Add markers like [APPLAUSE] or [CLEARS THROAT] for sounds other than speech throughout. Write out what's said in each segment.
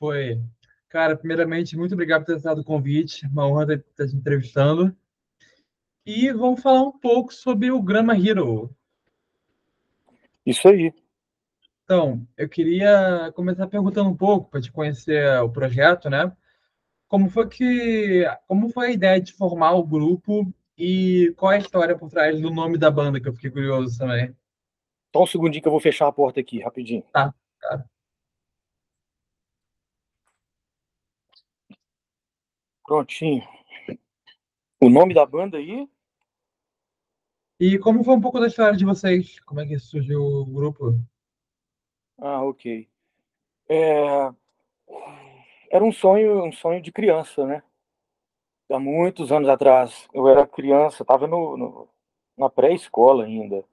Foi. Cara, primeiramente, muito obrigado por ter aceitado o convite. Uma honra estar te entrevistando. E vamos falar um pouco sobre o Grama Hero. Isso aí. Então, eu queria começar perguntando um pouco para te conhecer o projeto, né? Como foi que, como foi a ideia de formar o grupo e qual é a história por trás do nome da banda que eu fiquei curioso também. Só um segundinho que eu vou fechar a porta aqui, rapidinho. Tá, cara. Prontinho. O nome da banda aí? E como foi um pouco da história de vocês? Como é que surgiu o grupo? Ah, ok. É... Era um sonho, um sonho de criança, né? Há muitos anos atrás. Eu era criança, estava no, no, na pré-escola ainda.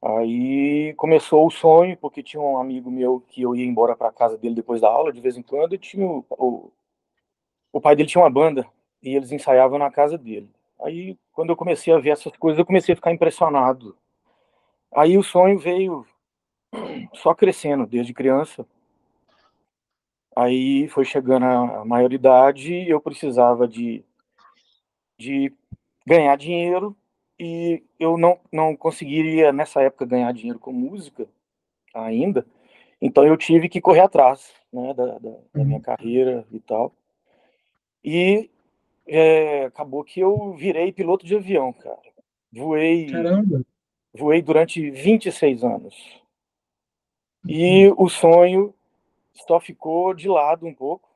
Aí começou o sonho, porque tinha um amigo meu que eu ia embora para casa dele depois da aula, de vez em quando, e tinha o, o, o pai dele tinha uma banda, e eles ensaiavam na casa dele. Aí, quando eu comecei a ver essas coisas, eu comecei a ficar impressionado. Aí o sonho veio só crescendo desde criança. Aí foi chegando a maioridade, eu precisava de, de ganhar dinheiro e eu não, não conseguiria nessa época ganhar dinheiro com música ainda, então eu tive que correr atrás né, da, da, da minha uhum. carreira e tal. E é, acabou que eu virei piloto de avião, cara. Voei, Caramba. voei durante 26 anos. E o sonho só ficou de lado um pouco,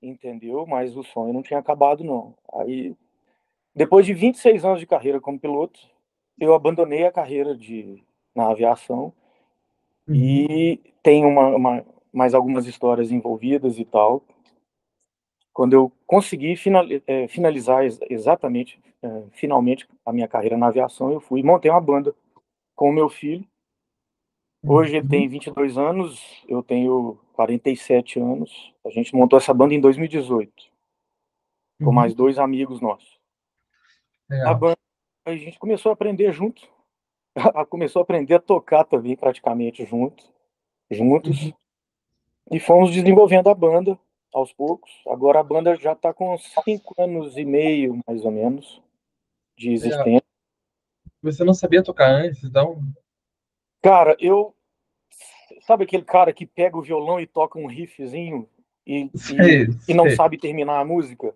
entendeu? Mas o sonho não tinha acabado, não. Aí, depois de 26 anos de carreira como piloto, eu abandonei a carreira de, na aviação uhum. e tem uma, uma, mais algumas histórias envolvidas e tal, quando eu consegui é, finalizar exatamente, é, finalmente, a minha carreira na aviação, eu fui e montei uma banda com o meu filho. Hoje ele tem 22 uhum. anos, eu tenho 47 anos. A gente montou essa banda em 2018, com mais uhum. dois amigos nossos. A banda, a gente começou a aprender junto, [LAUGHS] começou a aprender a tocar também praticamente junto, juntos, uhum. e fomos desenvolvendo a banda aos poucos. Agora a banda já está com cinco anos e meio, mais ou menos, de existência. Você não sabia tocar antes, então? Cara, eu. Sabe aquele cara que pega o violão e toca um riffzinho e, sei, e, sei. e não sabe terminar a música?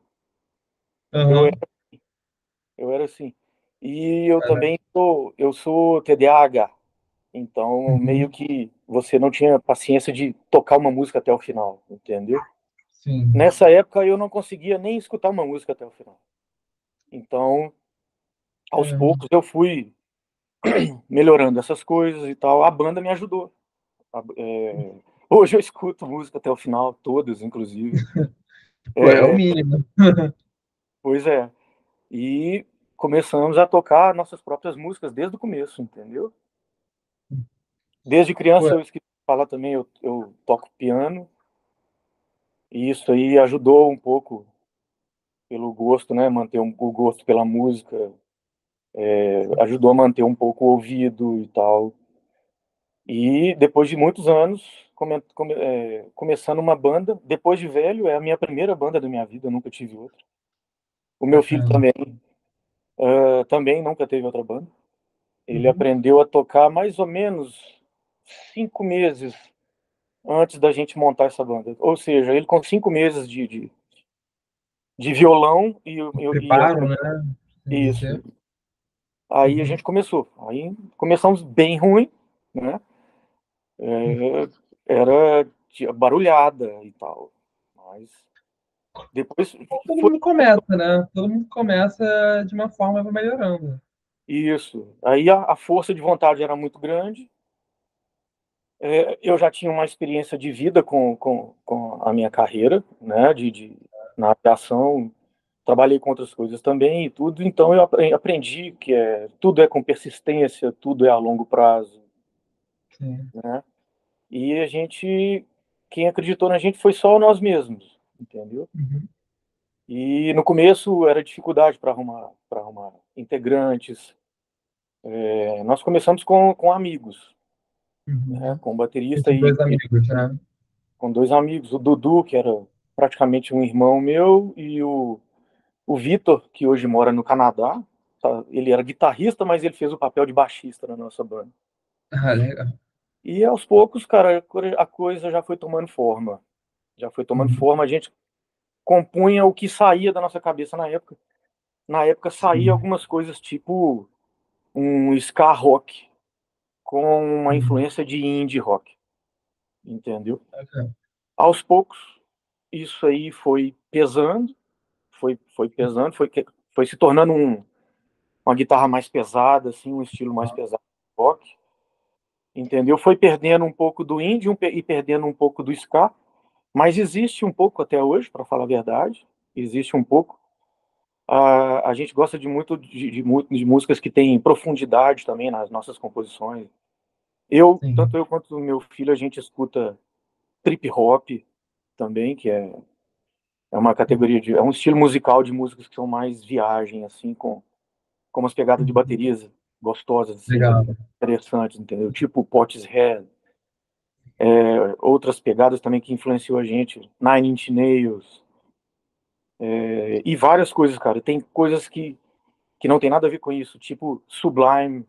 Uhum. Eu, era, assim. eu era assim. E eu também sou, eu sou TDAH. Então, uhum. meio que você não tinha paciência de tocar uma música até o final, entendeu? Sim. Nessa época eu não conseguia nem escutar uma música até o final. Então, aos é. poucos eu fui [CLEARS THROAT] melhorando essas coisas e tal. A banda me ajudou. É... [LAUGHS] hoje eu escuto música até o final, todas, inclusive. [LAUGHS] é, é o mínimo. [LAUGHS] pois é. E começamos a tocar nossas próprias músicas desde o começo, entendeu? Desde criança Ué. eu esqueci de falar também, eu, eu toco piano. E isso aí ajudou um pouco pelo gosto, né? Manter um, o gosto pela música, é, ajudou a manter um pouco o ouvido e tal. E depois de muitos anos, come, come, é, começando uma banda, depois de velho, é a minha primeira banda da minha vida, eu nunca tive outra. O meu filho também, uh, também nunca teve outra banda. Ele uhum. aprendeu a tocar mais ou menos cinco meses antes da gente montar essa banda. Ou seja, ele com cinco meses de, de, de violão e, e, Preparo, e né? Isso. Aí uhum. a gente começou. Aí começamos bem ruim, né? É, era barulhada e tal. Mas depois. Todo mundo começa, né? Todo mundo começa de uma forma melhorando. Isso. Aí a, a força de vontade era muito grande é, eu já tinha uma experiência de vida com, com, com a minha carreira, né, de, de, na aviação, trabalhei com outras coisas também e tudo, então eu aprendi que é, tudo é com persistência, tudo é a longo prazo, Sim. né, e a gente, quem acreditou na gente foi só nós mesmos, entendeu? Uhum. E no começo era dificuldade para arrumar, arrumar integrantes, é, nós começamos com, com amigos, uhum. né, com baterista e, amigos, né? com dois amigos, o Dudu, que era praticamente um irmão meu, e o, o Vitor, que hoje mora no Canadá. Tá? Ele era guitarrista, mas ele fez o papel de baixista na nossa banda. Ah, legal. E aos poucos, cara, a coisa já foi tomando forma. Já foi tomando uhum. forma. A gente compunha o que saía da nossa cabeça na época. Na época saía algumas coisas tipo um ska rock com uma uhum. influência de indie rock. Entendeu? Okay. Aos poucos, isso aí foi pesando, foi, foi pesando, foi, foi se tornando um, uma guitarra mais pesada, assim, um estilo mais pesado rock. Entendeu? Foi perdendo um pouco do indie e perdendo um pouco do ska, mas existe um pouco até hoje, para falar a verdade, existe um pouco. Uh, a gente gosta de muito de, de, de, músicas que têm profundidade também nas nossas composições. Eu, Sim. tanto eu quanto o meu filho, a gente escuta trip hop também, que é, é uma categoria de. é um estilo musical de músicas que são mais viagem, assim, com, com umas pegadas de uhum. baterias gostosas, assim, interessantes, entendeu? Tipo Pottshead. É, outras pegadas também que influenciou a gente, Nine Inch Nails, é, e várias coisas, cara. Tem coisas que, que não tem nada a ver com isso, tipo Sublime,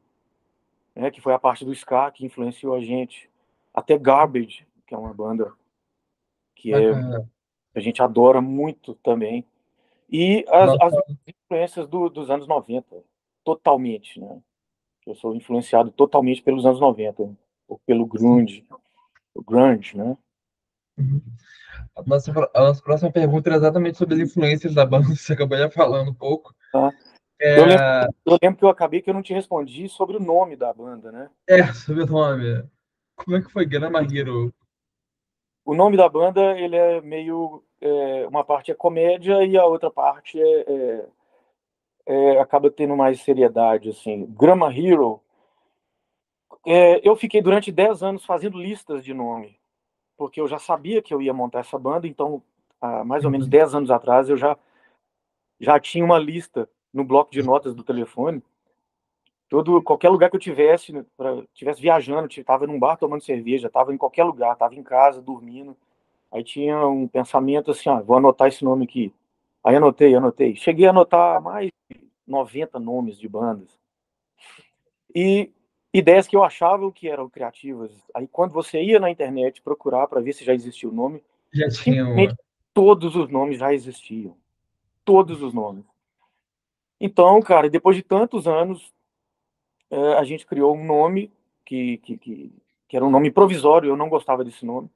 né, que foi a parte do ska que influenciou a gente. Até Garbage, que é uma banda que é, a gente adora muito também. E as, as influências do, dos anos 90, totalmente, né? Eu sou influenciado totalmente pelos anos 90, ou pelo grunge, o grunge, né? Uhum. A nossa, a nossa próxima pergunta é exatamente sobre as influências da banda, [LAUGHS] você acabou já falando um pouco. Ah. É... Eu, lembro, eu, lembro, que eu acabei que eu não te respondi sobre o nome da banda, né? É, sobre o nome. Como é que foi Grama Hero? O nome da banda, ele é meio... É, uma parte é comédia e a outra parte é, é, é acaba tendo mais seriedade, assim. Grama Hero... É, eu fiquei durante 10 anos fazendo listas de nome porque eu já sabia que eu ia montar essa banda, então, há mais ou menos 10 uhum. anos atrás, eu já, já tinha uma lista no bloco de notas do telefone. Todo, qualquer lugar que eu tivesse, pra, tivesse viajando, estava num bar tomando cerveja, estava em qualquer lugar, estava em casa, dormindo. Aí tinha um pensamento assim, ah, vou anotar esse nome aqui. Aí anotei, anotei. Cheguei a anotar mais de 90 nomes de bandas. E ideias que eu achava que eram criativas. Aí quando você ia na internet procurar para ver se já existia o nome, já tinha todos os nomes já existiam. Todos os nomes. Então, cara, depois de tantos anos, é, a gente criou um nome que, que, que, que, era um nome provisório, eu não gostava desse nome.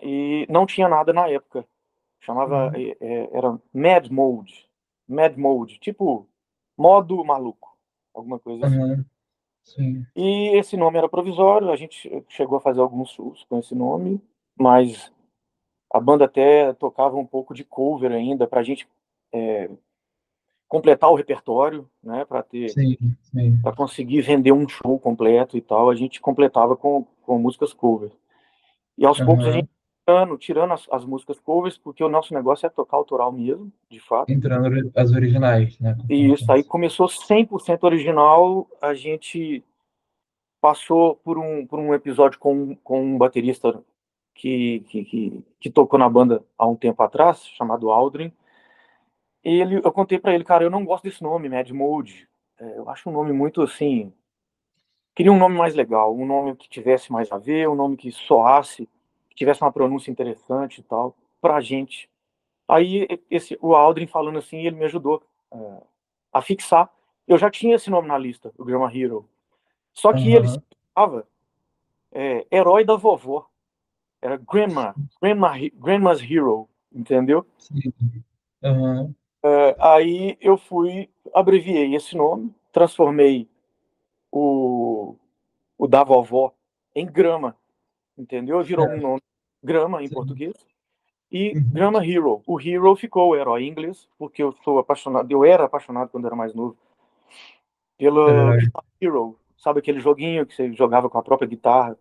E não tinha nada na época. Chamava, uhum. é, é era Mad Mode. Mad Mode, tipo modo maluco. Alguma coisa assim. Uhum. Sim. E esse nome era provisório, a gente chegou a fazer alguns shows com esse nome, mas a banda até tocava um pouco de cover ainda para a gente é, completar o repertório, né, para ter, para conseguir vender um show completo e tal, a gente completava com, com músicas cover. E aos uhum. poucos a gente tirando, tirando as, as, músicas covers, porque o nosso negócio é tocar autoral mesmo, de fato. Entrando as originais, né? E isso, aí começou 100% original, a gente passou por um, por um episódio com, com um baterista que, que, que, que tocou na banda há um tempo atrás, chamado Aldrin. Ele, eu contei para ele, cara, eu não gosto desse nome, Mad Mode. É, eu acho um nome muito assim. Queria um nome mais legal, um nome que tivesse mais a ver, um nome que soasse que tivesse uma pronúncia interessante e tal, pra gente. Aí esse, o Aldrin falando assim, ele me ajudou é, a fixar. Eu já tinha esse nome na lista, o Grandma Hero. Só que uhum. ele estava é, herói da vovó. Era Grandma, Grandma, Grandma's Hero, entendeu? Sim. Uhum. É, aí eu fui, abreviei esse nome, transformei o, o da vovó em grama entendeu? Virou é. um nome Grama em Sim. português. E uhum. Grama Hero. O Hero ficou o herói em inglês, porque eu sou apaixonado, eu era apaixonado quando era mais novo pelo é. Hero. Sabe aquele joguinho que você jogava com a própria guitarra?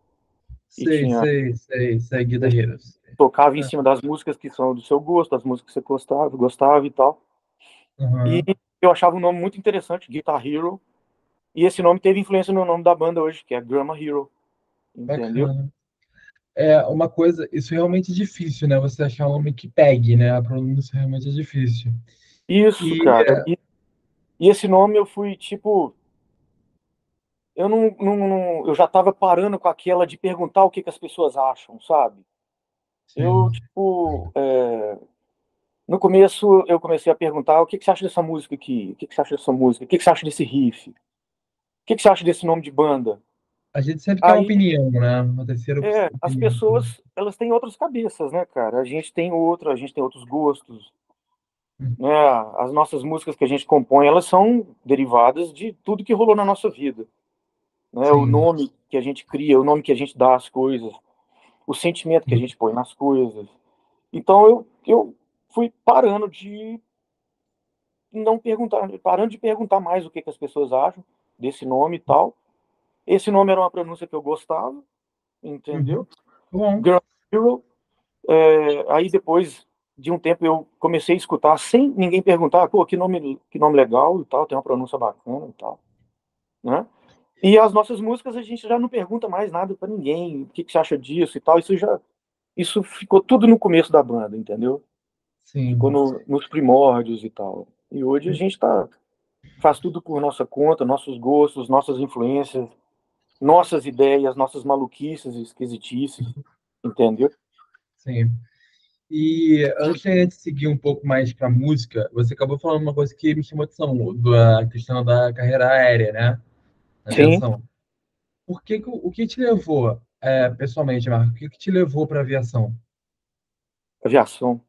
Sei, tinha... sei, sei, sei, Guitar Heroes. Tocava em é. cima das músicas que são do seu gosto, das músicas que você gostava, gostava e tal. Uhum. E eu achava um nome muito interessante, Guitar Hero. E esse nome teve influência no nome da banda hoje, que é Grama Hero. Entendeu? Bacana. é uma coisa, isso realmente é difícil, né? Você achar um nome que pegue, né? A pronúncia realmente é difícil. Isso, E cara. E, e esse nome eu fui, tipo. Eu não, não, não- eu já tava parando com aquela de perguntar o que, que as pessoas acham, sabe? Eu, sim, tipo, é, no começo eu comecei a perguntar o que, que você acha dessa música aqui? O que, que você acha dessa música? O que, que você acha desse riff? O que, que você acha desse nome de banda? a gente sempre Aí, opinião, né? Uma terceira é, as opinião. pessoas, elas têm outras cabeças, né, cara? A gente tem outra, a gente tem outros gostos, né? As nossas músicas que a gente compõe, elas são derivadas de tudo que rolou na nossa vida, né? O nome que a gente cria, o nome que a gente dá às coisas, o sentimento que a gente põe nas coisas. Então eu, eu fui parando de não perguntar, parando de perguntar mais o que, que as pessoas acham desse nome e tal. Esse nome era uma pronúncia que eu gostava, entendeu? uhum. Ground Zero. É, aí depois de um tempo eu comecei a escutar sem ninguém perguntar, pô, que nome, que nome legal e tal, tem uma pronúncia bacana e tal, né? E as nossas músicas a gente já não pergunta mais nada para ninguém, o que, que você acha disso e tal, isso já, isso ficou tudo no começo da banda, entendeu? Ficou sim. no, nos primórdios e tal. E hoje a gente tá, faz tudo por nossa conta, nossos gostos, nossas influências, nossas ideias, nossas maluquices, esquisitices, entendeu? Sim. E antes de seguir um pouco mais para a música, você acabou falando uma coisa que me chamou a atenção, da questão da carreira aérea, né? Sim, Aviação. Por que, o que te levou, é, pessoalmente, Marco, o que, que te levou para a aviação? aviação.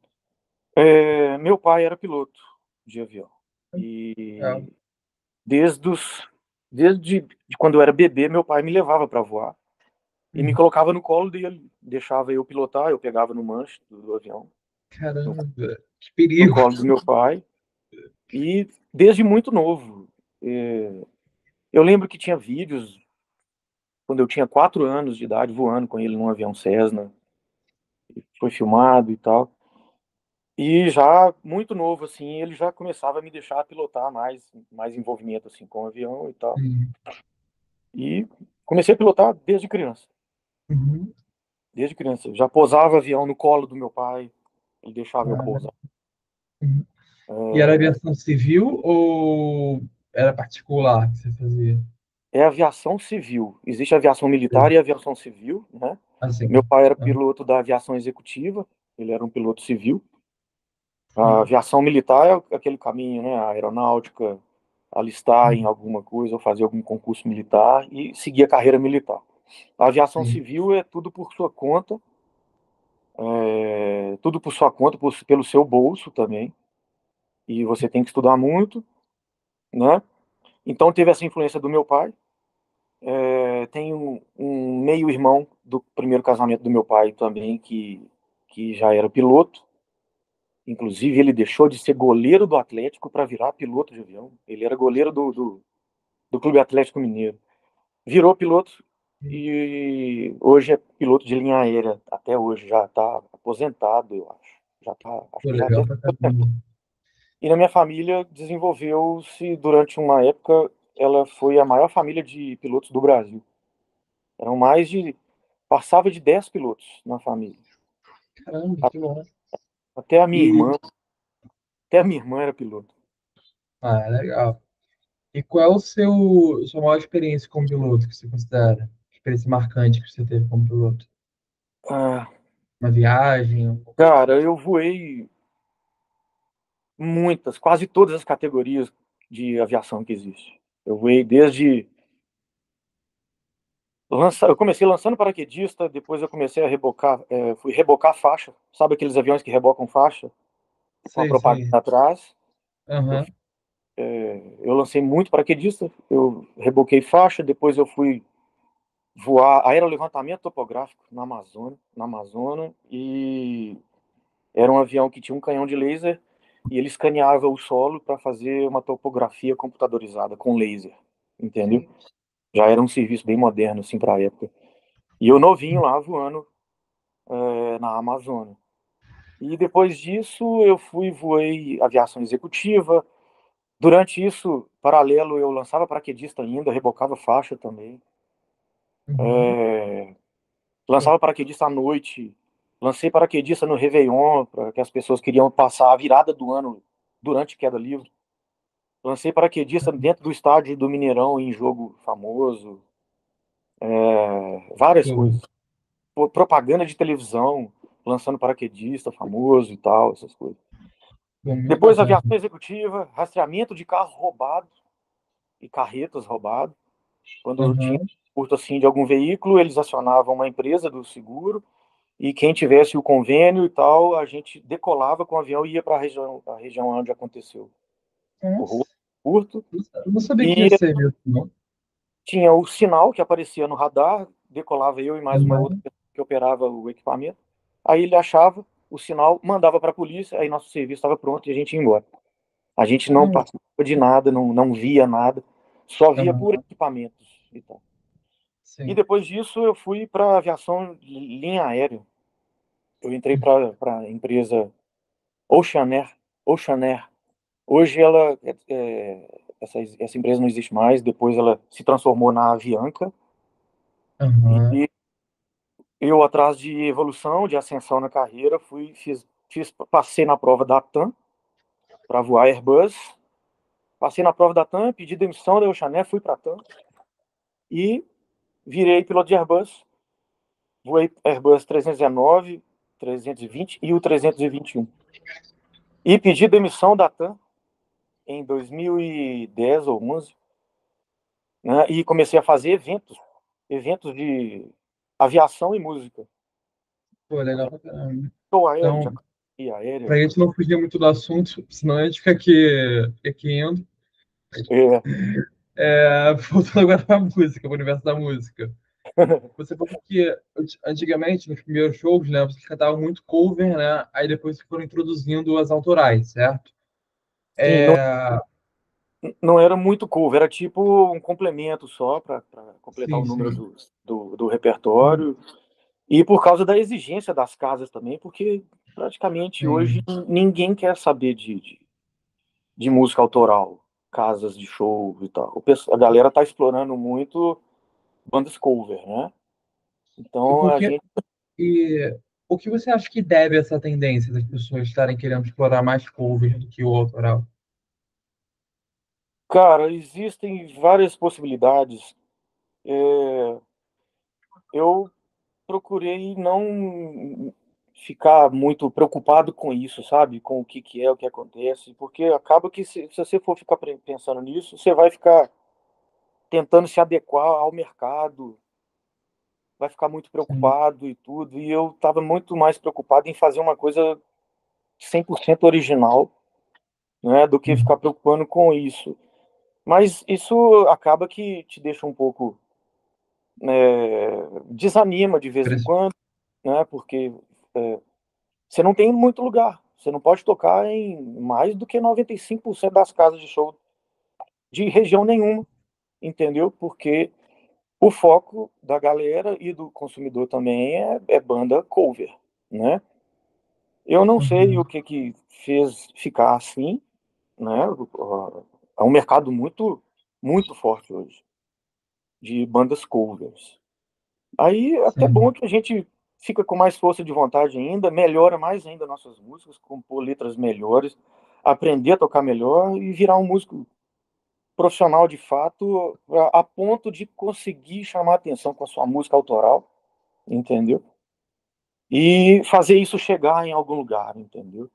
É, meu pai era piloto de avião. É, E desde os, desde de quando eu era bebê, meu pai me levava para voar e me hum, colocava no colo dele, deixava eu pilotar, eu pegava no manche do, do avião, no, caramba, que no perigo. colo do meu pai. E desde muito novo. é, eu lembro que tinha vídeos quando eu tinha quatro anos de idade voando com ele num avião Cessna, foi filmado e tal. E já muito novo assim, ele já começava a me deixar pilotar mais, mais envolvimento assim com o avião e tal. Sim. E comecei a pilotar desde criança. Uhum. Desde criança. Eu já posava avião no colo do meu pai, ele deixava eu Ah, pousar. uhum. E era É, aviação civil ou era particular que você fazia? é aviação civil. Existe aviação militar e aviação civil, né? Meu Assim. pai era Ah, piloto da aviação executiva, ele era um piloto civil. A sim, aviação militar é aquele caminho, né? A aeronáutica, alistar em uhum, alguma coisa, ou fazer algum concurso militar e seguir a carreira militar. A aviação sim, civil é tudo por sua conta, é, tudo por sua conta, por, pelo seu bolso também. E você tem que estudar muito, né? Então teve essa influência do meu pai. É, tem um, um meio-irmão do primeiro casamento do meu pai também, que, que já era piloto. Inclusive, ele deixou de ser goleiro do Atlético para virar piloto de avião. Ele era goleiro do, do, do Clube Atlético Mineiro. Virou piloto e hoje é piloto de linha aérea. Até hoje já está aposentado, eu acho. Já tá, acho já. E na minha família desenvolveu-se durante uma época, ela foi a maior família de pilotos do Brasil. Eram mais de passava de 10 pilotos na família. Caramba, que bom. Até a minha E, irmã, até a minha irmã era piloto. ah, legal. E qual é o seu, sua maior experiência como piloto que você considera? Experiência marcante que você teve como piloto? Ah, Uma viagem, cara, eu voei muitas, quase todas as categorias de aviação que existe. Eu voei desde lança, eu comecei lançando paraquedista, depois eu comecei a rebocar, é, fui rebocar faixa, sabe aqueles aviões que rebocam faixa com a propaganda sei. atrás? Eu, Aham, é, eu lancei muito paraquedista, eu reboquei faixa, depois eu fui voar aerolevantamento topográfico na Amazônia, na Amazônia e era um avião que tinha um canhão de laser e ele escaneava o solo para fazer uma topografia computadorizada com laser, entendeu? sim. Já era um serviço bem moderno assim para a época. E eu novinho lá voando é, na Amazônia. E depois disso eu fui voei aviação executiva. Durante isso, paralelo, eu lançava paraquedista ainda, rebocava faixa também. É, Lançava paraquedista à noite, lancei paraquedista no Réveillon, para que as pessoas queriam passar a virada do ano durante queda livre. Lancei paraquedista dentro do estádio do Mineirão em jogo famoso. É, várias uhum. coisas. Propaganda de televisão, lançando paraquedista famoso e tal, essas coisas. Depois aviação executiva, rastreamento de carros roubados e carretas roubados. Quando uhum. tinha curto assim de algum veículo, eles acionavam uma empresa do seguro e quem tivesse o convênio e tal, a gente decolava com o avião e ia para a região, a região onde aconteceu. O curto. Eu não sabia que ia ser isso, não. Tinha o sinal que aparecia no radar, decolava eu e mais uhum. uma outra que operava o equipamento. Aí ele achava o sinal, mandava para a polícia, aí nosso serviço estava pronto e a gente ia embora. A gente não uhum. participava de nada, não, não via nada, só via uhum. por equipamentos e tal. Sim. E depois disso eu fui para aviação linha aérea. Eu entrei para a empresa Ocean Air, Ocean Air. Hoje ela é, é, essa, essa empresa não existe mais. Depois ela se transformou na Avianca. Uhum. E eu atrás de evolução, de ascensão na carreira, fui fiz, fiz passei na prova da TAM para voar Airbus. Passei na prova da TAM, pedi demissão da Ocean Air, fui para a TAM e virei piloto de Airbus, voei Airbus 319, 320 e o 321. E pedi demissão da TAM em 2010 ou 11, né, e comecei a fazer eventos, eventos de aviação e música. Pô, legal pra caramba. Então, aéreo. Pra gente não fugir muito do assunto, senão a gente fica aqui, aqui indo. É. É, voltando agora para a música, para o universo da música. [LAUGHS] Você falou que antigamente, nos primeiros shows, né, você cantava muito cover, né? Aí depois foram introduzindo as autorais, certo? É... Não, não, era muito cover, era tipo um complemento só para completar sim, o número do, do, do, repertório. E por causa da exigência das casas também, porque praticamente sim. hoje ninguém quer saber de, de, de música autoral casas de show e tal. A galera tá explorando muito bandas cover, né? Então a gente. E o que você acha que deve essa tendência das pessoas estarem querendo explorar mais covers do que o autoral? Cara, existem várias possibilidades. É... Eu procurei não ficar muito preocupado com isso, sabe? Com o que, que é, o que acontece, porque acaba que se, se você for ficar pensando nisso, você vai ficar tentando se adequar ao mercado, vai ficar muito preocupado e tudo, e eu estava muito mais preocupado em fazer uma coisa 100% original, né, do que ficar preocupando com isso. Mas isso acaba que te deixa um pouco é, desanima de vez em quando, né, porque é, você não tem muito lugar. Você não pode tocar em mais do que 95% das casas de show de região nenhuma, entendeu? Porque o foco da galera e do consumidor também é, é banda cover, né? Eu não uhum. sei o que que fez ficar assim, né? É um mercado muito, muito forte hoje de bandas covers. Aí é até bom que a gente fica com mais força de vontade ainda, melhora mais ainda nossas músicas, compor letras melhores, aprender a tocar melhor e virar um músico profissional de fato, a, ponto de conseguir chamar atenção com a sua música autoral, entendeu? E fazer isso chegar em algum lugar, entendeu?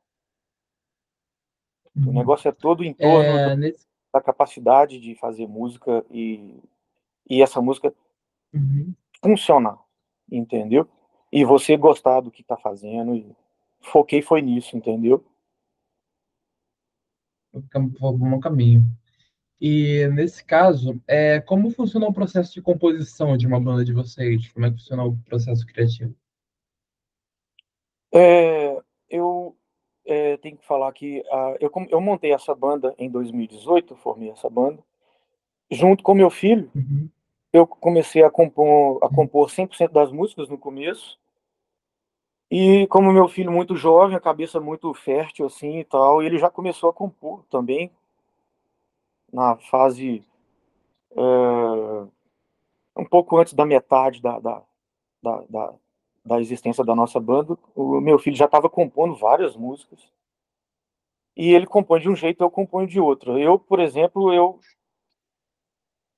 O uhum. negócio é todo em torno é, nesse... da capacidade de fazer música e, e essa música uhum. funcionar, entendeu? e você gostar do que está fazendo. E foquei foi nisso, entendeu? Vou no caminho. E nesse caso, é, como funciona o processo de composição de uma banda de vocês? Como é que funciona o processo criativo? É, eu é, tenho que falar que uh, eu, eu montei essa banda em 2018, formei essa banda, junto com meu filho. Uhum eu comecei a compor, a compor 100% das músicas no começo. E como meu filho muito jovem, a cabeça muito fértil assim e tal, ele já começou a compor também na fase é, um pouco antes da metade da, da, da, da, da existência da nossa banda, o meu filho já estava compondo várias músicas. E ele compõe de um jeito, eu componho de outro. Eu, por exemplo, eu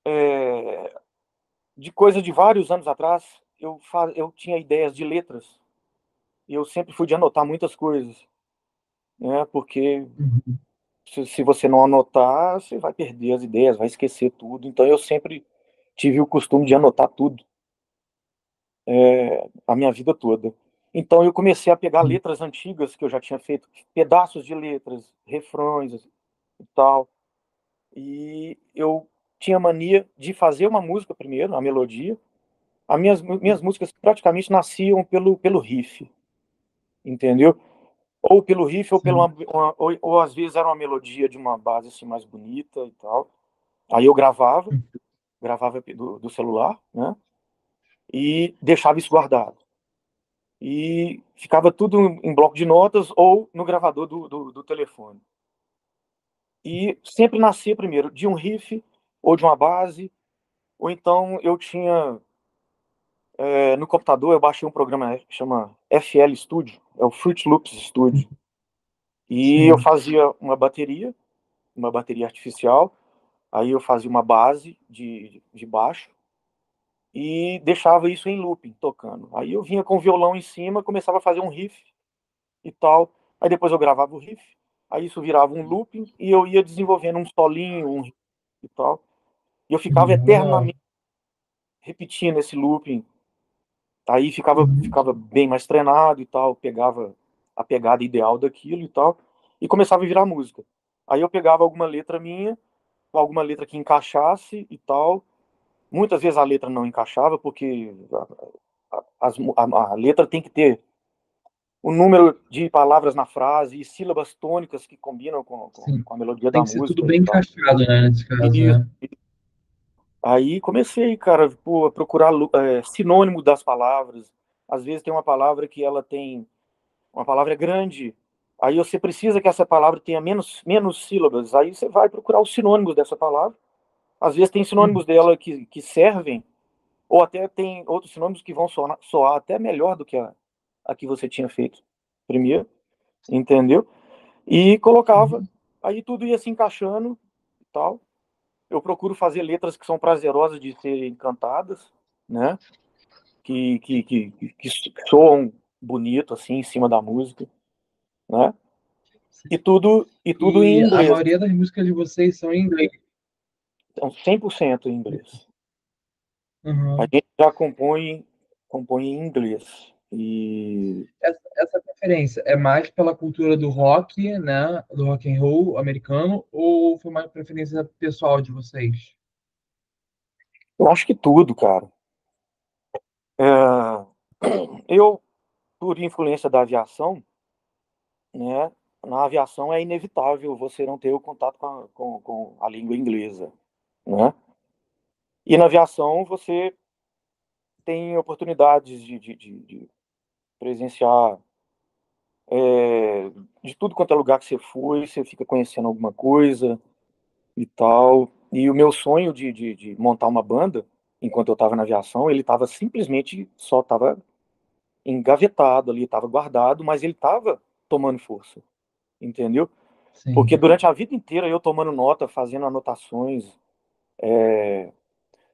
é, de coisa de vários anos atrás, eu, eu tinha ideias de letras. E eu sempre fui de anotar muitas coisas. Né? Porque uhum. Se, se você não anotar, você vai perder as ideias, vai esquecer tudo. Então eu sempre tive o costume de anotar tudo. É, a minha vida toda. Então eu comecei a pegar uhum. letras antigas que eu já tinha feito, pedaços de letras, refrões e tal. E eu tinha mania de fazer uma música primeiro, a melodia. As minhas, minhas músicas praticamente nasciam pelo, pelo riff, entendeu? Ou pelo riff, ou, pelo uma, ou, ou, às vezes era uma melodia de uma base assim mais bonita e tal. Aí eu gravava, hum. gravava do, do celular, né? E deixava isso guardado. E ficava tudo em bloco de notas ou no gravador do, do, do telefone. E sempre nascia primeiro de um riff ou de uma base, ou então eu tinha é, no computador eu baixei um programa que chama FL Studio, é o Fruit Loops Studio, e Sim. eu fazia uma bateria, uma bateria artificial, aí eu fazia uma base de, de baixo e deixava isso em looping, tocando. Aí eu vinha com o violão em cima, começava a fazer um riff e tal, aí depois eu gravava o riff, aí isso virava um looping e eu ia desenvolvendo um solinho, um riff e tal. E eu ficava eternamente repetindo esse looping. Aí ficava, uhum. ficava bem mais treinado e tal, pegava a pegada ideal daquilo e tal, e começava a virar música. Aí eu pegava alguma letra minha, alguma letra que encaixasse e tal. Muitas vezes a letra não encaixava, porque a, a, a, a letra tem que ter o número de palavras na frase e sílabas tônicas que combinam com, com, com a melodia tem da música. Tem que ser tudo bem encaixado, né, nesse caso. E, né? Aí comecei, cara, pô, a procurar é, sinônimo das palavras. Às vezes tem uma palavra que ela tem uma palavra grande, aí você precisa que essa palavra tenha menos, menos sílabas. Aí você vai procurar os sinônimos dessa palavra. Às vezes tem sinônimos dela que, que servem, ou até tem outros sinônimos que vão soar, soar até melhor do que a, a que você tinha feito primeiro, entendeu? E colocava, uhum. aí tudo ia se encaixando e tal eu procuro fazer letras que são prazerosas de serem cantadas, né? Que, que, que, que soam bonito, assim, em cima da música, né? E tudo, e tudo e em inglês. A maioria das músicas de vocês são em inglês. São 100% em inglês. Uhum. A gente já compõe, compõe em inglês. E essa, essa, preferência é mais pela cultura do rock, né, do rock and roll americano, ou foi mais preferência pessoal de vocês? Eu acho que tudo, cara. É, eu, por influência da aviação, né, na aviação é inevitável você não ter o contato com a, com, com a língua inglesa, né? E na aviação você tem oportunidades de, de, de, de presenciar é, de tudo quanto é lugar que você foi, você fica conhecendo alguma coisa e tal. E o meu sonho de, de, de montar uma banda, enquanto eu estava na aviação, ele estava simplesmente só estava engavetado ali, estava guardado, mas ele estava tomando força, entendeu? Sim. Porque durante a vida inteira eu tomando nota, fazendo anotações, é,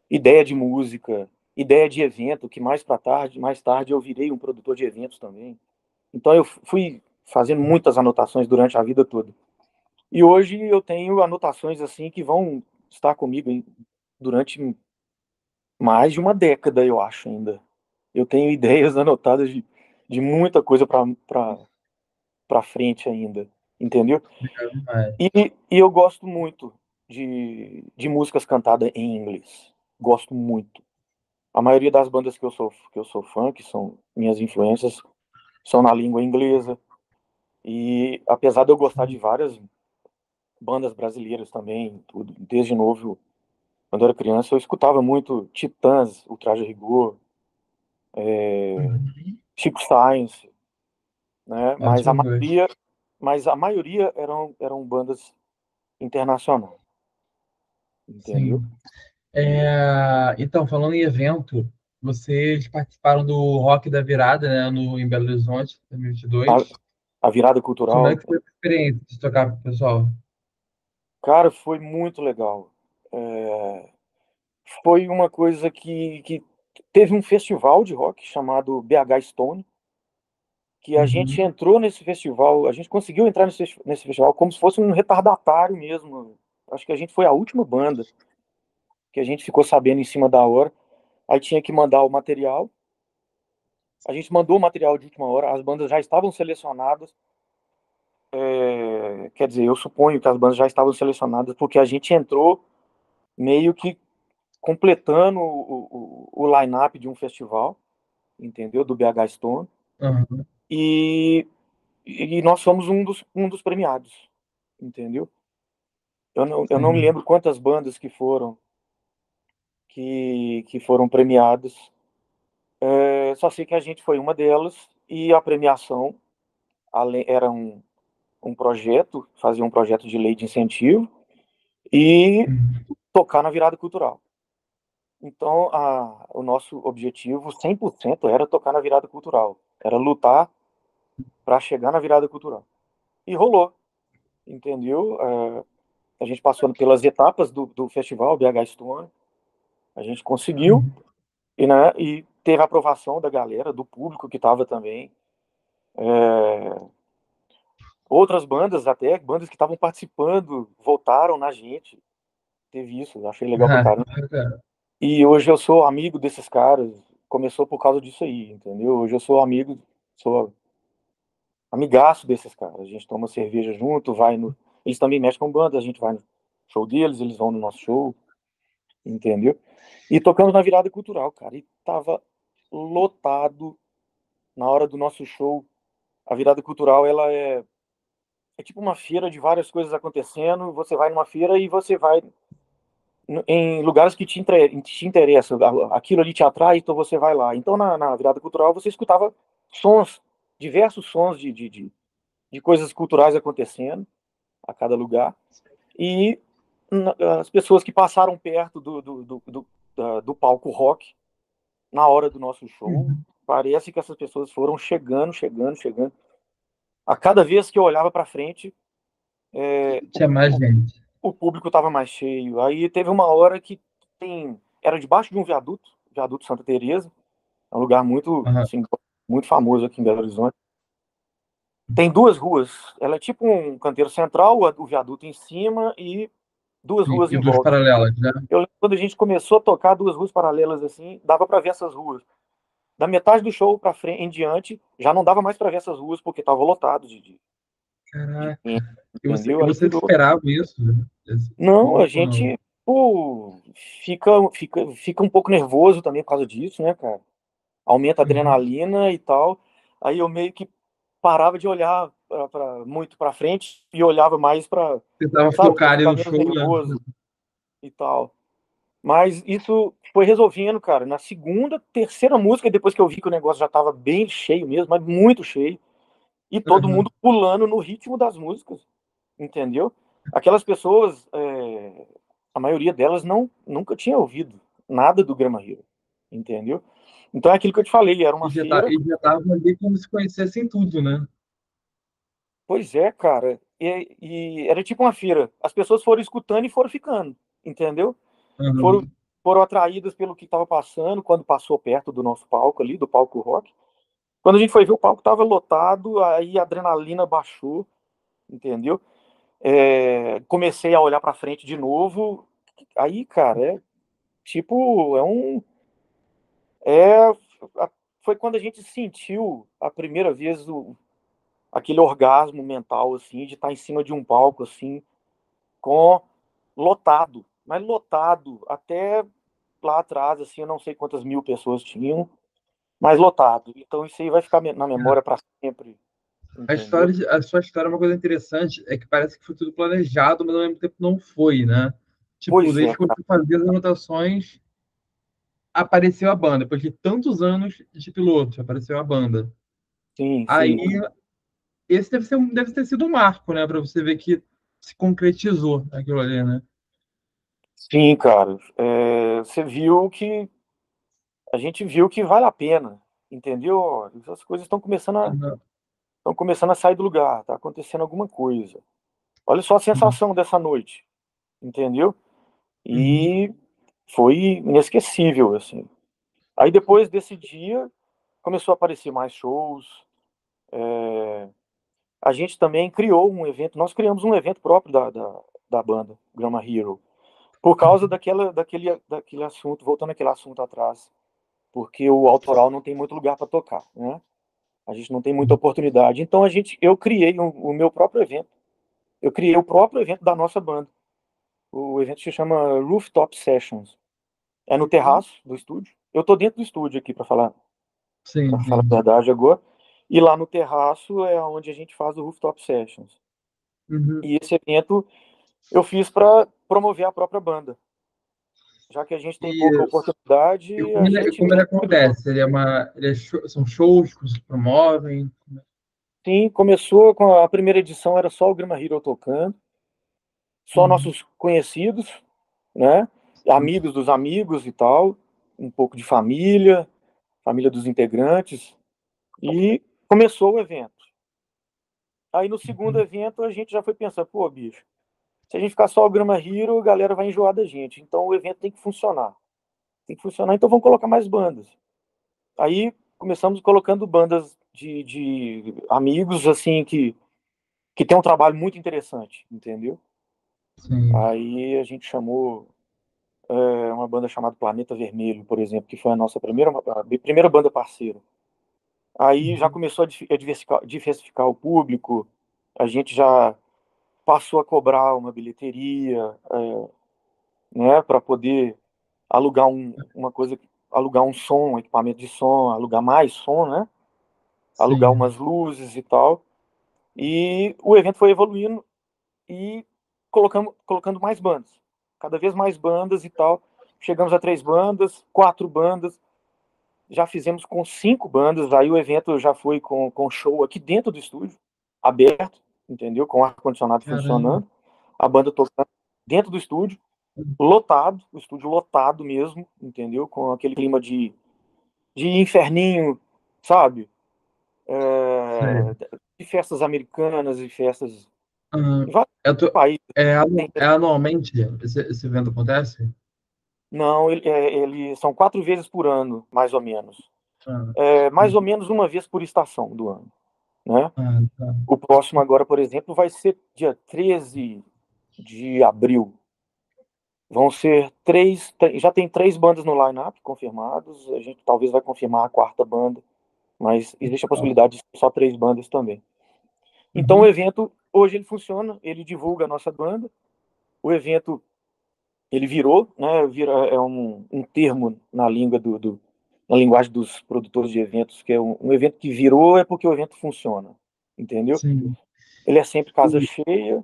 ideia de música, ideia de evento, que mais para tarde, mais tarde eu virei um produtor de eventos também. Então eu fui fazendo muitas anotações durante a vida toda. E hoje eu tenho anotações assim que vão estar comigo durante mais de uma década, eu acho ainda. Eu tenho ideias [LAUGHS] anotadas de, de muita coisa para frente ainda, entendeu? E, e eu gosto muito de, de músicas cantadas em inglês. Gosto muito a maioria das bandas que eu sou que eu sou fã, que são minhas influências, são na língua inglesa. E apesar de eu gostar de várias bandas brasileiras também, tudo, desde novo, quando eu era criança, eu escutava muito Titãs, o Traje Rigor, é, uhum. Chico Science, né? Mas a maioria, mas a maioria eram eram bandas internacionais. Entendeu? Sim. É, então, falando em evento, vocês participaram do Rock da Virada, né, no, em Belo Horizonte, 2022. A, a virada cultural. Como é que foi a experiência de tocar com o pessoal? Cara, foi muito legal. É... Foi uma coisa que, que teve um festival de rock chamado BH Stone, que a uhum. gente entrou nesse festival, a gente conseguiu entrar nesse, nesse festival como se fosse um retardatário mesmo. Acho que a gente foi a última banda que a gente ficou sabendo em cima da hora. Aí tinha que mandar o material. A gente mandou o material de última hora, as bandas já estavam selecionadas. É, quer dizer, eu suponho que as bandas já estavam selecionadas, porque a gente entrou meio que completando o, o, o line-up de um festival, entendeu? Do BH Stone. Uhum. E, e nós somos um dos, um dos premiados, entendeu? Eu não, eu não me lembro quantas bandas que foram que, que foram premiadas. É, só sei que a gente foi uma delas e a premiação era um, um projeto, fazia um projeto de lei de incentivo e tocar na virada cultural. Então, a, o nosso objetivo 100% era tocar na virada cultural, era lutar para chegar na virada cultural. E rolou, entendeu? É, a gente passou pelas etapas do, do festival BH Stone, a gente conseguiu uhum. e, né, e teve a aprovação da galera, do público que estava também. É... Outras bandas até, bandas que estavam participando, votaram na gente. Teve isso, achei legal pra caramba. E hoje eu sou amigo desses caras. Começou por causa disso aí, entendeu? Hoje eu sou amigo, sou amigaço desses caras. A gente toma cerveja junto, vai no. Eles também mexem com bandas, a gente vai no show deles, eles vão no nosso show entendeu? E tocamos na virada cultural, cara, e tava lotado na hora do nosso show. A virada cultural, ela é é tipo uma feira de várias coisas acontecendo, você vai numa feira e você vai em lugares que te, te interessam, aquilo ali te atrai, então você vai lá. Então, na, na virada cultural, você escutava sons, diversos sons de, de, de, de coisas culturais acontecendo a cada lugar. E as pessoas que passaram perto do, do, do, do, do palco rock na hora do nosso show, uhum. parece que essas pessoas foram chegando, chegando, chegando. A cada vez que eu olhava para frente, é, tinha mais gente. O público estava mais cheio. Aí teve uma hora que tem, era debaixo de um viaduto, viaduto Santa Teresa, é um lugar muito, uhum. assim, muito famoso aqui em Belo Horizonte. Tem duas ruas. Ela é tipo um canteiro central, o viaduto em cima e duas ruas em volta. paralelas, né? Eu lembro quando a gente começou a tocar duas ruas paralelas assim, dava para ver essas ruas. Da metade do show para frente em diante, já não dava mais para ver essas ruas porque tava lotado de, de Caraca. De, e você, você esperava isso? Né? Não, a gente pô, fica, fica, fica um pouco nervoso também por causa disso, né, cara? Aumenta a uhum. adrenalina e tal. Aí eu meio que parava de olhar pra, pra muito para frente e olhava mais para tentava focar ali no show né? e tal. Mas isso foi resolvendo, cara. Na segunda, terceira música, depois que eu vi que o negócio já estava bem cheio mesmo, mas muito cheio, e todo uhum. mundo pulando no ritmo das músicas, entendeu? Aquelas pessoas, é, a maioria delas não nunca tinha ouvido nada do Grama Hero, entendeu? Então é aquilo que eu te falei, era uma e já tá, feira... E já ali como se conhecessem tudo, né? Pois é, cara. E, e, era tipo uma feira. As pessoas foram escutando e foram ficando, entendeu? Uhum. Foram, foram atraídas pelo que estava passando quando passou perto do nosso palco ali, do palco rock. Quando a gente foi ver, o palco estava lotado, aí a adrenalina baixou, entendeu? É, comecei a olhar para frente de novo. Aí, cara, é tipo, é um é, foi quando a gente sentiu a primeira vez o, aquele orgasmo mental, assim, de estar em cima de um palco, assim, com lotado, mas lotado, até lá atrás, assim, eu não sei quantas mil pessoas tinham, mas lotado. Então isso aí vai ficar na memória para sempre. A, história, a sua história é uma coisa interessante, é que parece que foi tudo planejado, mas ao mesmo tempo não foi, né? Tipo, pois desde é, que você fazia as anotações, apareceu a banda. Depois de tantos anos de piloto, apareceu a banda. Sim, Aí, sim. Esse deve, ser, deve ter sido um marco, né? Para você ver que se concretizou aquilo ali, né? Sim, cara. É, você viu que a gente viu que vale a pena, entendeu? As coisas estão começando a estão começando a sair do lugar, tá acontecendo alguma coisa. Olha só a sensação uhum. dessa noite, entendeu? E uhum. foi inesquecível, assim. Aí depois desse dia começou a aparecer mais shows. É... A gente também criou um evento, nós criamos um evento próprio da, da, da banda, Grama Hero, por causa daquela, daquele, daquele assunto, voltando aquele assunto atrás, porque o autoral não tem muito lugar para tocar, né? A gente não tem muita oportunidade. Então a gente, eu criei um, o meu próprio evento. Eu criei o próprio evento da nossa banda. O evento se chama Rooftop Sessions. É no terraço do estúdio. Eu tô dentro do estúdio aqui para falar, sim, pra falar a verdade agora. E lá no terraço é onde a gente faz o Rooftop Sessions. Uhum. E esse evento eu fiz para promover a própria banda já que a gente tem Isso. pouca oportunidade. E como, ele, como ele acontece? Ele é uma, ele é show, são shows que se promovem? Sim, começou com a primeira edição, era só o Grima Hero tocando, só uhum. nossos conhecidos, né? Amigos dos amigos e tal, um pouco de família, família dos integrantes, e começou o evento. Aí no segundo uhum. evento a gente já foi pensando, pô, bicho, se a gente ficar só o Grama Hero, a galera vai enjoar da gente. Então o evento tem que funcionar. Tem que funcionar, então vamos colocar mais bandas. Aí começamos colocando bandas de, de amigos, assim, que, que tem um trabalho muito interessante, entendeu? Sim. Aí a gente chamou é, uma banda chamada Planeta Vermelho, por exemplo, que foi a nossa primeira, a primeira banda parceira. Aí uhum. já começou a diversificar, diversificar o público, a gente já passou a cobrar uma bilheteria, é, né, para poder alugar um, uma coisa, alugar um som, um equipamento de som, alugar mais som, né? Sim. Alugar umas luzes e tal. E o evento foi evoluindo e colocando, colocando mais bandas, cada vez mais bandas e tal. Chegamos a três bandas, quatro bandas, já fizemos com cinco bandas. Aí o evento já foi com, com show aqui dentro do estúdio, aberto entendeu? Com ar-condicionado funcionando, a banda tocando dentro do estúdio, lotado, o estúdio lotado mesmo, entendeu? Com aquele clima de, de inferninho, sabe? É, de festas americanas e festas uhum. tô, países. É, é anualmente esse, esse, evento acontece? Não, ele, é, ele, são quatro vezes por ano, mais ou menos. Ah, é, mais ou menos uma vez por estação do ano. Né? Ah, tá. O próximo agora, por exemplo, vai ser dia 13 de abril. Vão ser três, já tem três bandas no line-up confirmados, a gente talvez vai confirmar a quarta banda, mas existe a possibilidade de só três bandas também. Então uhum. o evento, hoje ele funciona, ele divulga a nossa banda, o evento, ele virou, né, vira, é um, um termo na língua do, do, na linguagem dos produtores de eventos, que é um, um, evento que virou é porque o evento funciona, entendeu? Sim. Ele é sempre casa Sim. cheia,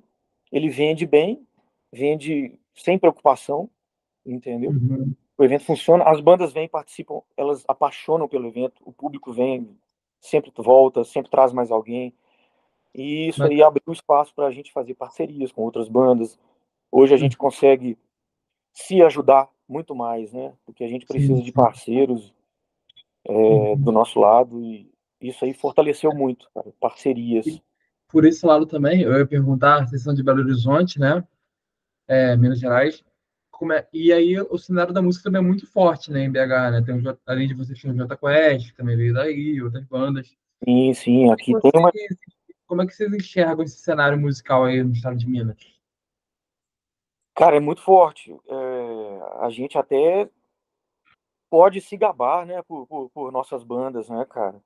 ele vende bem, vende sem preocupação, entendeu? Uhum. O evento funciona, as bandas vêm, participam, elas apaixonam pelo evento, o público vem, sempre volta, sempre traz mais alguém, e isso Mas... aí abriu espaço para a gente fazer parcerias com outras bandas. Hoje a gente consegue se ajudar muito mais, né? Porque a gente precisa sim, de parceiros, é, uhum. do nosso lado e isso aí fortaleceu muito, cara, parcerias. E por esse lado também, eu ia perguntar, vocês são de Belo Horizonte, né? É, Minas Gerais. É, e aí o cenário da música também é muito forte, né, em BH, né? Tem um, além de vocês, tem o Jota Quest, que também veio daí, outras bandas. Sim, sim, aqui como tem uma... Como é que vocês enxergam esse cenário musical aí no estado de Minas? Cara, é muito forte. É, a gente até pode se gabar, né, por, por, por nossas bandas, né, cara?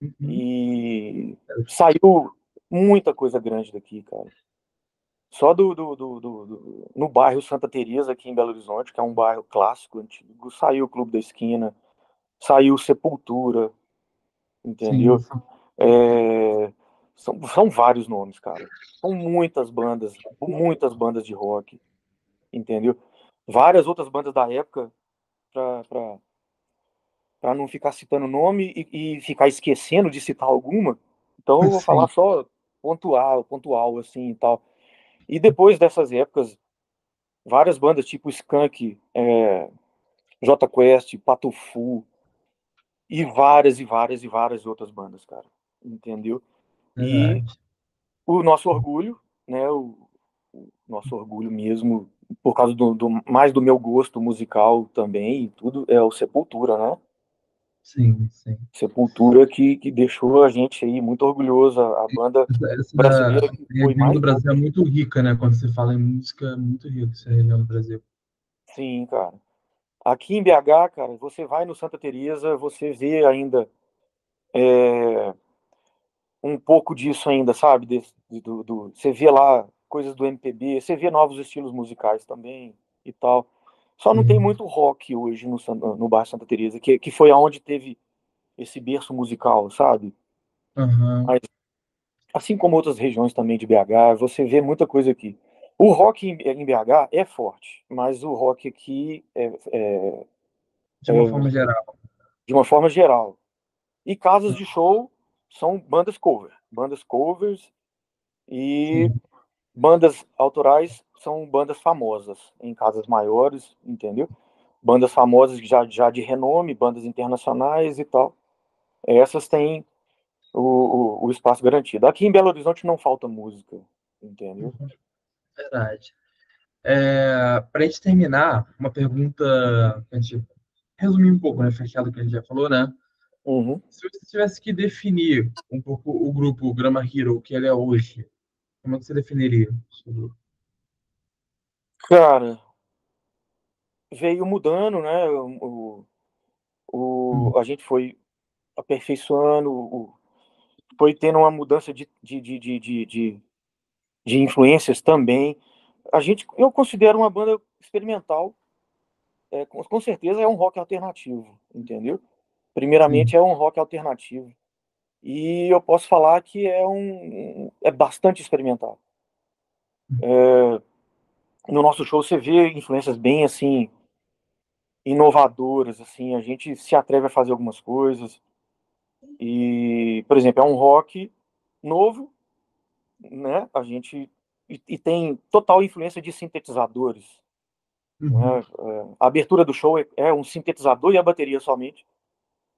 Uhum. E saiu muita coisa grande daqui, cara. Só do, do, do, do, no bairro Santa Teresa aqui em Belo Horizonte, que é um bairro clássico, antigo, saiu o Clube da Esquina, saiu Sepultura, entendeu? É, são, são vários nomes, cara. São muitas bandas, muitas bandas de rock, entendeu? Várias outras bandas da época para não ficar citando nome e, e, ficar esquecendo de citar alguma. Então eu vou [LAUGHS] Sim. falar só pontual, pontual assim e tal. E depois dessas épocas, várias bandas tipo Skank, é, J Quest, Patofu, e várias e várias e várias outras bandas, cara. Entendeu? E o nosso orgulho, né? O, o, nosso orgulho mesmo, por causa do, do, mais do meu gosto musical também e tudo, é o Sepultura, né? Sim, sim. Sepultura que, que deixou a gente aí muito orgulhoso, a, banda essa, brasileira que foi mais... do Brasil é muito rica, né? Quando você fala em música, é muito rico essa região do Brasil. Sim, cara. Aqui em BH, cara, você vai no Santa Teresa, você vê ainda é, um pouco disso ainda, sabe? Do, do, você vê lá coisas do MPB, você vê novos estilos musicais também e tal. Só não uhum. tem muito rock hoje no, no bairro Santa Teresa, que, que foi aonde teve esse berço musical, sabe? Uhum. Mas, assim como outras regiões também de BH, você vê muita coisa aqui. O rock em, BH é forte, mas o rock aqui é. é de uma é, forma geral. De uma forma geral. E casas de show são bandas cover. Bandas covers e Sim. Bandas autorais são bandas famosas em casas maiores, entendeu? Bandas famosas já, já de renome, bandas internacionais e tal. Essas têm o, o, o espaço garantido. Aqui em Belo Horizonte não falta música, entendeu? Verdade. É, Para a gente terminar, uma pergunta, a gente resumir um pouco, né? Fechado o que a gente já falou, né? Uhum. Se você tivesse que definir um pouco o grupo Grama Hero, que ele é hoje, como é que você definiria? Cara, veio mudando, né? O, o, hum. A gente foi aperfeiçoando, o, foi tendo uma mudança de, de, de, de, de, de influências também. A gente, eu considero uma banda experimental. É, com, com, certeza é um rock alternativo, entendeu? Primeiramente é um rock alternativo. E eu posso falar que é um é bastante experimental. É, no nosso show você vê influências bem assim inovadoras, assim, a gente se atreve a fazer algumas coisas. E, por exemplo, é um rock novo, né? A gente e, e tem total influência de sintetizadores. Uhum. Né? É, a abertura do show é, é, um sintetizador e a bateria somente.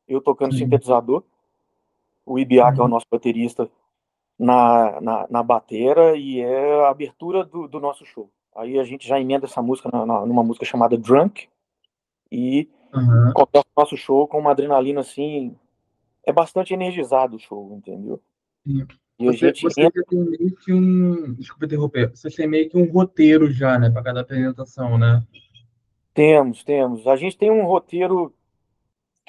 Eu tocando Sim. sintetizador, o Ibiá, uhum. que é o uhum. nosso baterista, na, na, na batera, e é a abertura do, do nosso show. Aí a gente já emenda essa música na, na, numa música chamada Drunk, e uhum. começa o nosso show com uma adrenalina assim. É bastante energizado o show, entendeu? Sim. E você, a gente você entra... tem meio que um. Desculpa interromper. Você tem meio que um roteiro já, né, para cada apresentação, né? Temos, temos. A gente tem um roteiro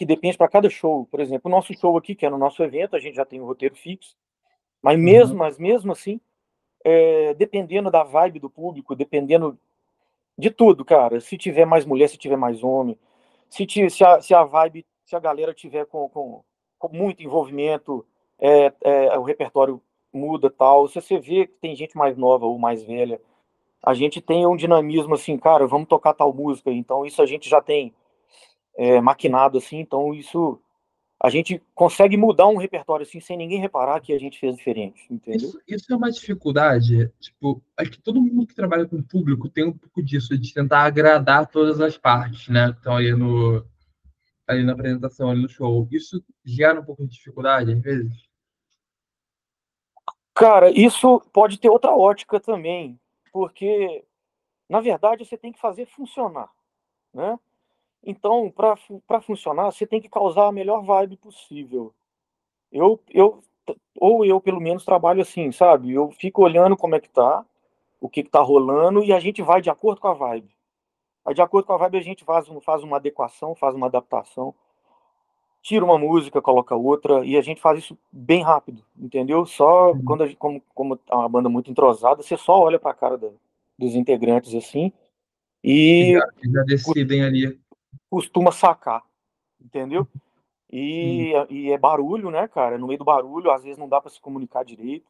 que depende para cada show. Por exemplo, o nosso show aqui, que é no nosso evento, a gente já tem um roteiro fixo. Mas mesmo, uhum. mas mesmo assim, é, dependendo da vibe do público, dependendo de tudo, cara. Se tiver mais mulher, se tiver mais homem, se, se, a, se a vibe, se a galera tiver com, com, com muito envolvimento, é, é, o repertório muda tal. Se você vê que tem gente mais nova ou mais velha, a gente tem um dinamismo assim, cara, vamos tocar tal música. Então isso a gente já tem é, maquinado assim. Então isso a gente consegue mudar um repertório assim sem ninguém reparar que a gente fez diferente, entendeu? Isso, isso é uma dificuldade, tipo, acho que todo mundo que trabalha com público tem um pouco disso, de tentar agradar todas as partes, né, que estão aí no ali na apresentação, ali no show. Isso gera um pouco de dificuldade às vezes? Cara, isso pode ter outra ótica também, porque na verdade você tem que fazer funcionar, né? Então, para funcionar, você tem que causar a melhor vibe possível. Eu, eu, ou eu, pelo menos, trabalho assim, sabe? Eu fico olhando como é que tá, o que, que tá rolando, e a gente vai de acordo com a vibe. Aí, de acordo com a vibe, a gente faz, faz uma adequação, faz uma adaptação, tira uma música, coloca outra, e a gente faz isso bem rápido, entendeu? Só uhum. quando a gente, como, como é uma banda muito entrosada, você só olha para a cara da, dos integrantes assim, e. Já, já decidem ali costuma sacar, entendeu? E, e, é barulho, né, cara? No meio do barulho, às vezes não dá para se comunicar direito.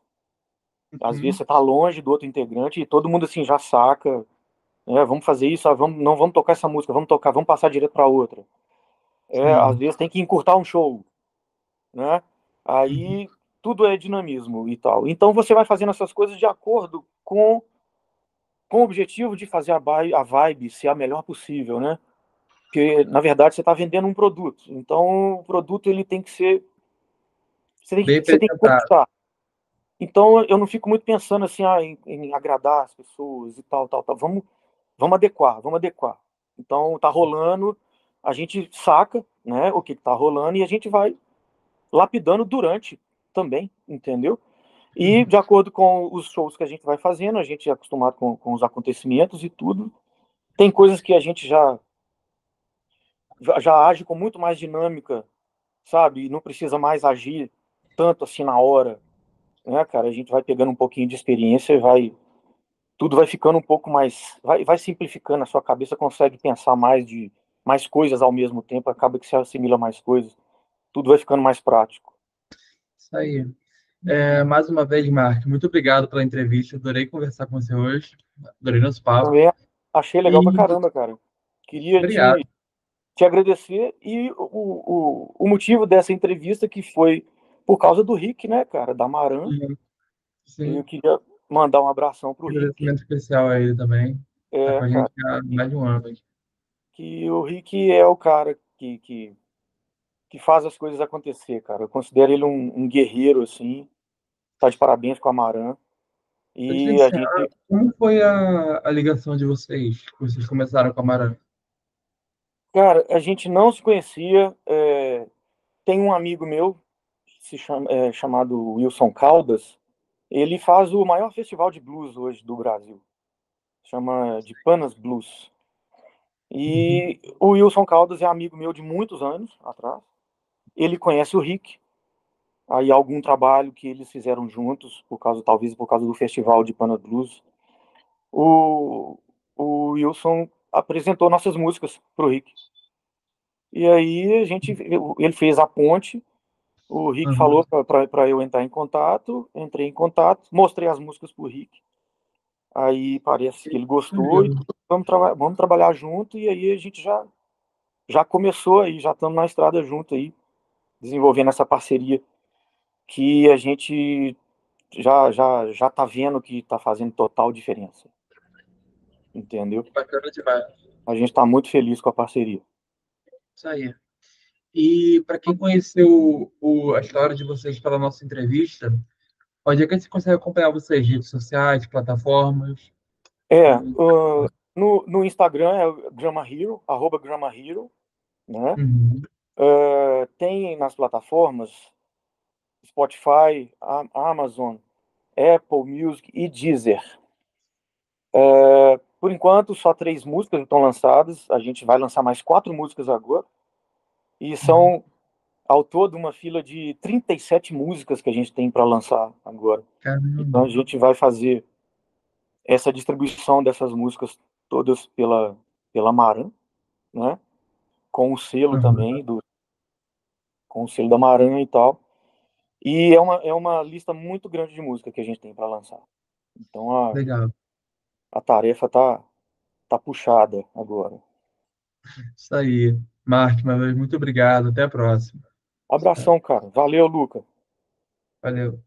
Às uhum. vezes você tá longe do outro integrante e todo mundo assim já saca. Né? Vamos fazer isso, ah, vamos, não vamos tocar essa música, vamos tocar, vamos passar direto para outra. É, às vezes tem que encurtar um show, né? Aí uhum. tudo é dinamismo e tal. Então você vai fazendo essas coisas de acordo com com o objetivo de fazer a, a vibe ser a melhor possível, né? Porque, na verdade, você está vendendo um produto. Então, o produto ele tem que ser. Você tem, que, você tem que conquistar. Então, eu não fico muito pensando assim, ah, em, em, agradar as pessoas e tal, tal, tal. Vamos, vamos adequar, vamos adequar. Então, tá rolando, a gente saca, né, o que tá rolando e a gente vai lapidando durante também, entendeu? E uhum. de acordo com os shows que a gente vai fazendo, a gente é acostumado com, com os acontecimentos e tudo. Tem coisas que a gente já, já, age com muito mais dinâmica, sabe? E não precisa mais agir tanto assim na hora, né, cara? A gente vai pegando um pouquinho de experiência e vai tudo vai ficando um pouco mais vai, vai simplificando a sua cabeça consegue pensar mais de mais coisas ao mesmo tempo acaba que se assimila mais coisas tudo vai ficando mais prático. Isso aí. É, mais uma vez Mark muito obrigado pela entrevista adorei conversar com você hoje adorei nosso papo. Também achei legal e... pra caramba cara. Queria te, te, agradecer e o, o, o motivo dessa entrevista que foi por causa do Rick, né, cara, da Maran. Sim. Eu queria mandar um abração pro um Rick. Um especial a ele também. É, tá com a gente há mais de um ano. Que o Rick é o cara que, que, que faz as coisas acontecer, cara. Eu considero ele um, um guerreiro, assim. Tá de parabéns com a Maran. E a gente... Como foi a, a ligação de vocês? Vocês começaram com a Maran? Cara, a gente não se conhecia. É... Tem um amigo meu se chama, é, chamado Wilson Caldas, ele faz o maior festival de blues hoje do Brasil. Chama de Panas Blues. E o Wilson Caldas é amigo meu de muitos anos atrás. Ele conhece o Rick. Aí algum trabalho que eles fizeram juntos, por causa talvez por causa do festival de Panas Blues. O, o Wilson apresentou nossas músicas pro Rick. E aí a gente ele fez a ponte o Rick uhum. falou para eu entrar em contato, entrei em contato, mostrei as músicas pro Rick. Aí parece que ele gostou uhum. e vamos, traba vamos trabalhar junto e aí a gente já já começou aí, já estamos na estrada junto aí, desenvolvendo essa parceria que a gente já já já tá vendo que tá fazendo total diferença. Entendeu? Bacana demais. A gente está muito feliz com a parceria. Isso aí. E para quem conheceu o, a história de vocês pela nossa entrevista, onde é que a gente consegue acompanhar vocês? Redes sociais, plataformas? É, uh, no, no Instagram é Grama Hero, arroba Grama Hero, né? Uhum. Uh, tem nas plataformas Spotify, Amazon, Apple Music e Deezer. Uh, por enquanto, só três músicas estão lançadas. A gente vai lançar mais quatro músicas agora. E são, ao todo, uma fila de 37 músicas que a gente tem para lançar agora. Caramba. Então a gente vai fazer essa distribuição dessas músicas todas pela, pela Maran, né? Com o selo uhum. também, do, com o selo da Maran e tal. E é uma, é uma lista muito grande de música que a gente tem para lançar. Então a, Legal. A tarefa tá, tá puxada agora. Isso aí. Mark, vez, muito obrigado. Até a próxima. Abração, cara. Valeu, Luca. Valeu.